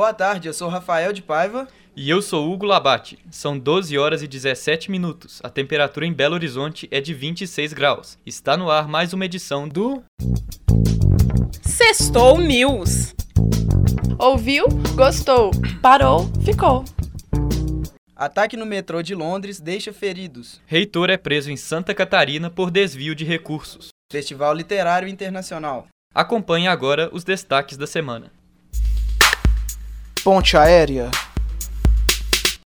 Boa tarde, eu sou Rafael de Paiva. E eu sou Hugo Labate. São 12 horas e 17 minutos. A temperatura em Belo Horizonte é de 26 graus. Está no ar mais uma edição do. Sextou News. Ouviu? Gostou. Parou? Ficou. Ataque no metrô de Londres deixa feridos. Reitor é preso em Santa Catarina por desvio de recursos. Festival Literário Internacional. Acompanhe agora os destaques da semana. Ponte aérea.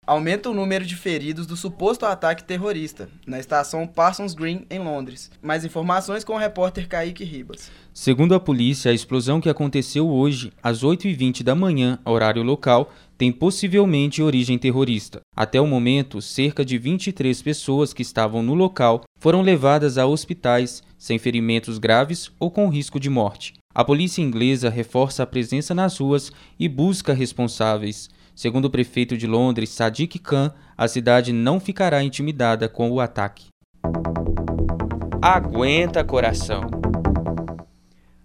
Aumenta o número de feridos do suposto ataque terrorista na estação Parsons Green, em Londres. Mais informações com o repórter Kaique Ribas. Segundo a polícia, a explosão que aconteceu hoje, às 8h20 da manhã, horário local, tem possivelmente origem terrorista. Até o momento, cerca de 23 pessoas que estavam no local foram levadas a hospitais sem ferimentos graves ou com risco de morte. A polícia inglesa reforça a presença nas ruas e busca responsáveis. Segundo o prefeito de Londres, Sadiq Khan, a cidade não ficará intimidada com o ataque. Aguenta, coração.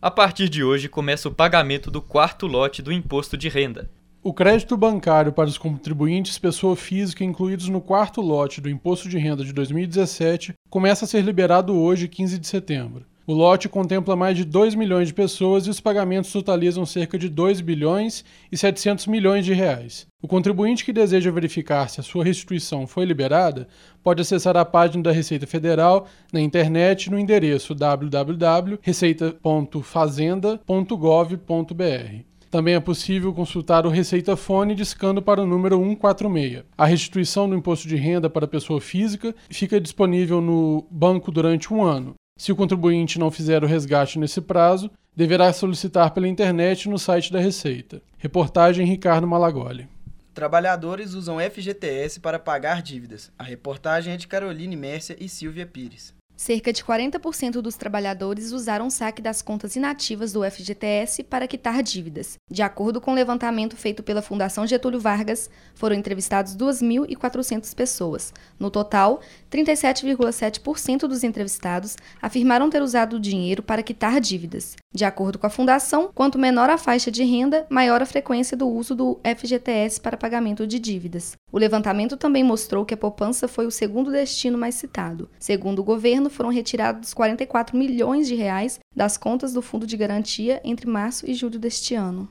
A partir de hoje começa o pagamento do quarto lote do imposto de renda. O crédito bancário para os contribuintes pessoa física incluídos no quarto lote do Imposto de Renda de 2017 começa a ser liberado hoje, 15 de setembro. O lote contempla mais de 2 milhões de pessoas e os pagamentos totalizam cerca de 2 bilhões e 700 milhões de reais. O contribuinte que deseja verificar se a sua restituição foi liberada pode acessar a página da Receita Federal na internet no endereço www.receita.fazenda.gov.br. Também é possível consultar o Receita Fone discando para o número 146. A restituição do imposto de renda para pessoa física fica disponível no banco durante um ano. Se o contribuinte não fizer o resgate nesse prazo, deverá solicitar pela internet no site da Receita. Reportagem Ricardo Malagoli. Trabalhadores usam FGTS para pagar dívidas. A reportagem é de Caroline Mércia e Silvia Pires. Cerca de 40% dos trabalhadores usaram o saque das contas inativas do FGTS para quitar dívidas. De acordo com o um levantamento feito pela Fundação Getúlio Vargas, foram entrevistados 2.400 pessoas. No total, 37,7% dos entrevistados afirmaram ter usado o dinheiro para quitar dívidas. De acordo com a Fundação, quanto menor a faixa de renda, maior a frequência do uso do FGTS para pagamento de dívidas. O levantamento também mostrou que a poupança foi o segundo destino mais citado. Segundo o governo, foram retirados 44 milhões de reais das contas do Fundo de Garantia entre março e julho deste ano.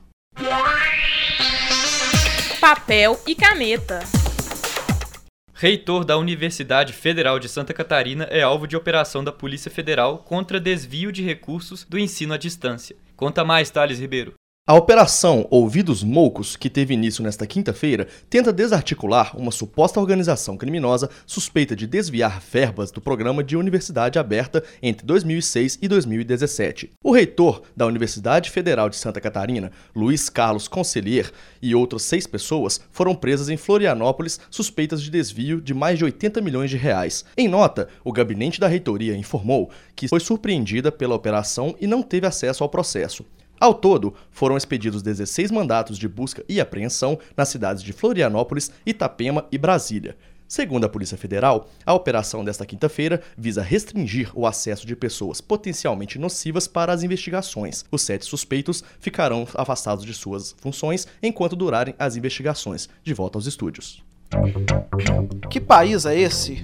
Papel e caneta. Reitor da Universidade Federal de Santa Catarina é alvo de operação da Polícia Federal contra desvio de recursos do ensino à distância. Conta mais, Thales Ribeiro. A operação Ouvidos Moucos, que teve início nesta quinta-feira, tenta desarticular uma suposta organização criminosa suspeita de desviar verbas do programa de universidade aberta entre 2006 e 2017. O reitor da Universidade Federal de Santa Catarina, Luiz Carlos Conselheiro, e outras seis pessoas foram presas em Florianópolis suspeitas de desvio de mais de 80 milhões de reais. Em nota, o gabinete da reitoria informou que foi surpreendida pela operação e não teve acesso ao processo. Ao todo, foram expedidos 16 mandatos de busca e apreensão nas cidades de Florianópolis, Itapema e Brasília. Segundo a Polícia Federal, a operação desta quinta-feira visa restringir o acesso de pessoas potencialmente nocivas para as investigações. Os sete suspeitos ficarão afastados de suas funções enquanto durarem as investigações. De volta aos estúdios. Que país é esse?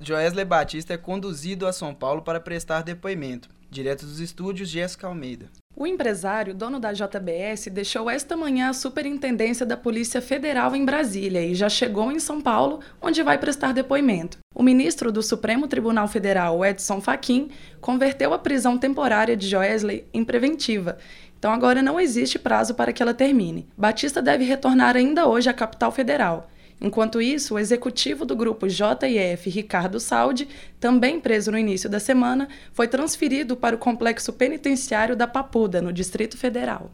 Joesley Batista é conduzido a São Paulo para prestar depoimento. Direto dos estúdios, Jéssica Almeida. O empresário, dono da JBS, deixou esta manhã a superintendência da Polícia Federal em Brasília e já chegou em São Paulo, onde vai prestar depoimento. O ministro do Supremo Tribunal Federal, Edson Fachin, converteu a prisão temporária de Joesley em preventiva. Então agora não existe prazo para que ela termine. Batista deve retornar ainda hoje à capital federal. Enquanto isso, o executivo do grupo JF, Ricardo Saldi, também preso no início da semana, foi transferido para o complexo penitenciário da Papuda, no Distrito Federal.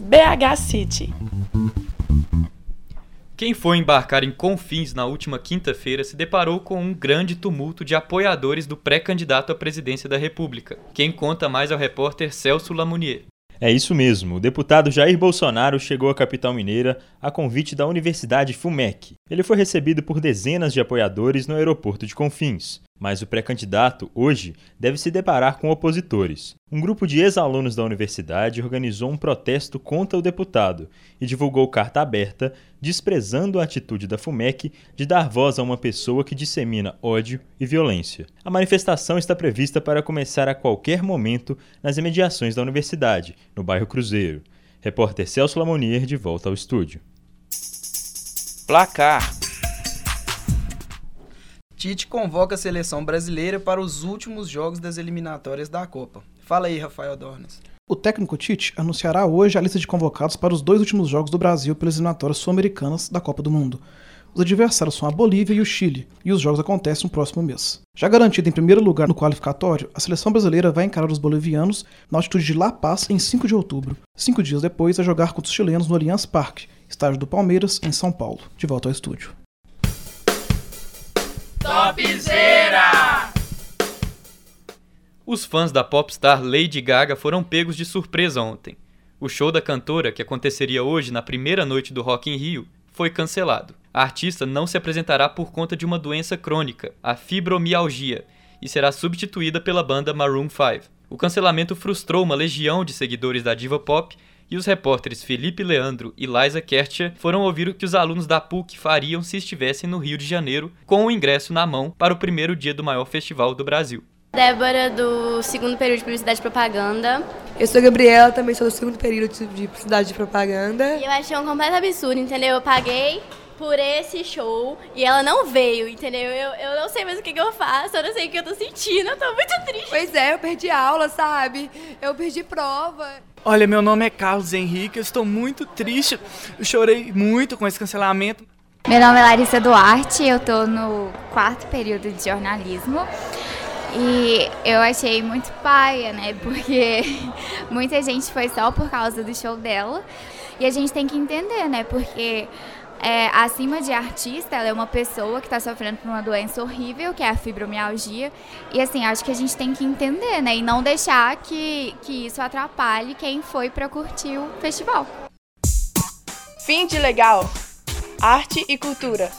BH City. Quem foi embarcar em Confins na última quinta-feira se deparou com um grande tumulto de apoiadores do pré-candidato à presidência da República. Quem conta mais é o repórter Celso Lamounier. É isso mesmo. O deputado Jair Bolsonaro chegou à capital mineira a convite da Universidade FUMEC. Ele foi recebido por dezenas de apoiadores no aeroporto de Confins, mas o pré-candidato, hoje, deve se deparar com opositores. Um grupo de ex-alunos da universidade organizou um protesto contra o deputado e divulgou carta aberta desprezando a atitude da FUMEC de dar voz a uma pessoa que dissemina ódio e violência. A manifestação está prevista para começar a qualquer momento nas imediações da universidade, no bairro Cruzeiro. Repórter Celso Lamonier de volta ao estúdio. Placar. Tite convoca a seleção brasileira para os últimos jogos das eliminatórias da Copa. Fala aí, Rafael Dornas. O técnico Tite anunciará hoje a lista de convocados para os dois últimos jogos do Brasil pelas eliminatórias sul-americanas da Copa do Mundo. Os adversários são a Bolívia e o Chile, e os jogos acontecem no próximo mês. Já garantida em primeiro lugar no qualificatório, a seleção brasileira vai encarar os bolivianos na altitude de La Paz em 5 de outubro. Cinco dias depois, vai jogar contra os chilenos no Allianz Parque, estádio do Palmeiras, em São Paulo. De volta ao estúdio. Topzera! Os fãs da popstar Lady Gaga foram pegos de surpresa ontem. O show da cantora, que aconteceria hoje na primeira noite do Rock in Rio, foi cancelado. A artista não se apresentará por conta de uma doença crônica, a fibromialgia, e será substituída pela banda Maroon 5. O cancelamento frustrou uma legião de seguidores da diva pop e os repórteres Felipe Leandro e Liza Kertia foram ouvir o que os alunos da PUC fariam se estivessem no Rio de Janeiro com o ingresso na mão para o primeiro dia do maior festival do Brasil. Débora, do segundo período de Publicidade e Propaganda. Eu sou a Gabriela, também sou do segundo período de Publicidade e Propaganda. E eu achei um completo absurdo, entendeu? Eu paguei por esse show e ela não veio, entendeu? Eu, eu não sei mais o que, que eu faço, eu não sei o que eu tô sentindo, eu tô muito triste. Pois é, eu perdi aula, sabe? Eu perdi prova. Olha, meu nome é Carlos Henrique, eu estou muito triste, eu chorei muito com esse cancelamento. Meu nome é Larissa Duarte, eu tô no quarto período de jornalismo. E eu achei muito paia, né? Porque muita gente foi só por causa do show dela. E a gente tem que entender, né? Porque é, acima de artista, ela é uma pessoa que está sofrendo por uma doença horrível, que é a fibromialgia. E assim, acho que a gente tem que entender, né? E não deixar que, que isso atrapalhe quem foi para curtir o festival. Fim de legal. Arte e cultura.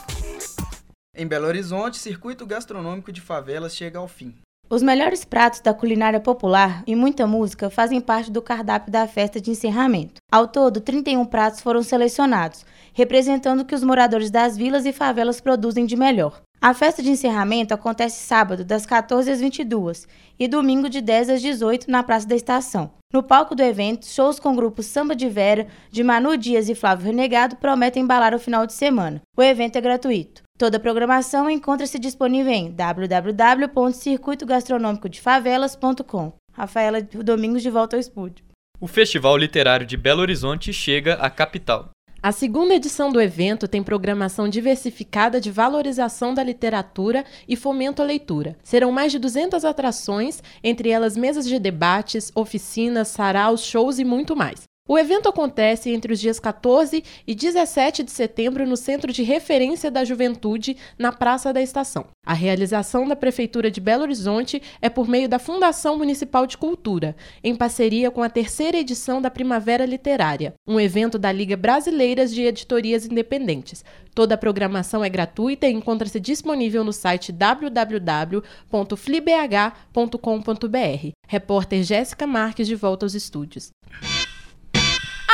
Em Belo Horizonte, circuito gastronômico de favelas chega ao fim. Os melhores pratos da culinária popular e muita música fazem parte do cardápio da festa de encerramento. Ao todo, 31 pratos foram selecionados, representando o que os moradores das vilas e favelas produzem de melhor. A festa de encerramento acontece sábado, das 14 às 22 e domingo, de 10 às 18, na Praça da Estação. No palco do evento, shows com grupos Samba de Vera, de Manu Dias e Flávio Renegado prometem embalar o final de semana. O evento é gratuito. Toda a programação encontra-se disponível em www.circuitogastronomicodefavelas.com. Rafaela Domingos de volta ao estúdio. O Festival Literário de Belo Horizonte chega à capital. A segunda edição do evento tem programação diversificada de valorização da literatura e fomento à leitura. Serão mais de 200 atrações, entre elas mesas de debates, oficinas, saraus, shows e muito mais. O evento acontece entre os dias 14 e 17 de setembro no Centro de Referência da Juventude, na Praça da Estação. A realização da Prefeitura de Belo Horizonte é por meio da Fundação Municipal de Cultura, em parceria com a terceira edição da Primavera Literária, um evento da Liga Brasileira de Editorias Independentes. Toda a programação é gratuita e encontra-se disponível no site www.flibh.com.br. Repórter Jéssica Marques de volta aos estúdios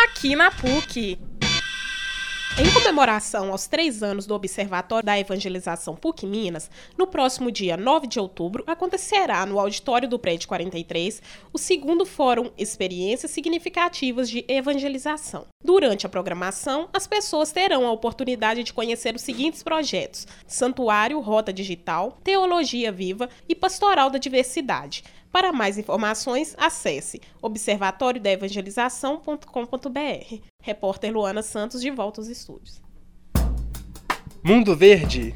aqui na PUC. Em comemoração aos três anos do Observatório da Evangelização PUC Minas, no próximo dia 9 de outubro acontecerá no auditório do Prédio 43 o segundo Fórum Experiências Significativas de Evangelização. Durante a programação, as pessoas terão a oportunidade de conhecer os seguintes projetos: Santuário Rota Digital, Teologia Viva e Pastoral da Diversidade. Para mais informações, acesse observatoriodaevangelização.com.br. Repórter Luana Santos de volta aos estúdios. Mundo Verde.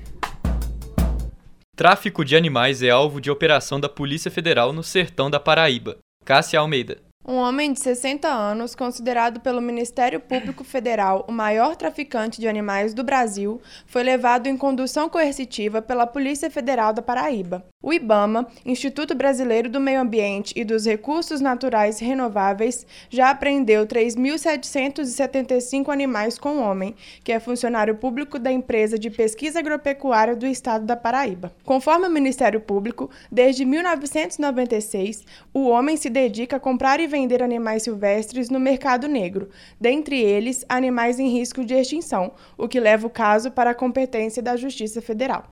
Tráfico de animais é alvo de operação da Polícia Federal no sertão da Paraíba. Cássia Almeida. Um homem de 60 anos, considerado pelo Ministério Público Federal o maior traficante de animais do Brasil, foi levado em condução coercitiva pela Polícia Federal da Paraíba. O IBAMA, Instituto Brasileiro do Meio Ambiente e dos Recursos Naturais Renováveis, já apreendeu 3.775 animais com o homem, que é funcionário público da empresa de pesquisa agropecuária do estado da Paraíba. Conforme o Ministério Público, desde 1996, o homem se dedica a comprar e vender animais silvestres no mercado negro, dentre eles animais em risco de extinção, o que leva o caso para a competência da Justiça Federal.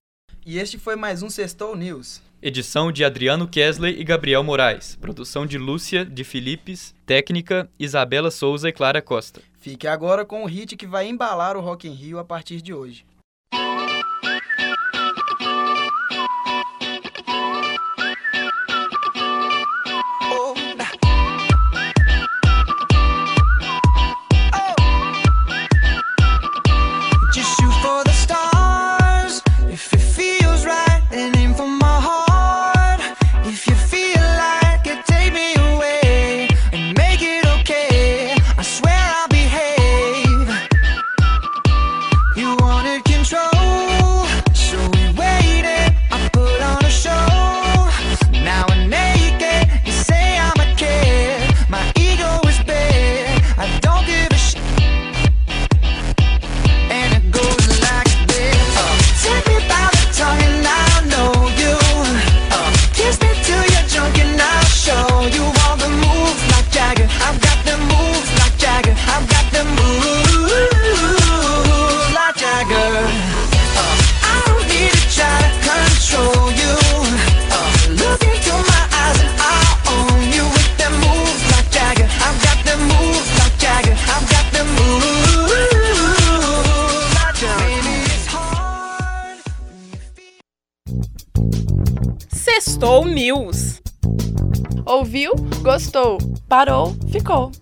E este foi mais um Sextou News. Edição de Adriano Kesley e Gabriel Moraes. Produção de Lúcia de Filipes. Técnica Isabela Souza e Clara Costa. Fique agora com o hit que vai embalar o Rock in Rio a partir de hoje. News. Ouviu? Gostou? Parou? Ficou.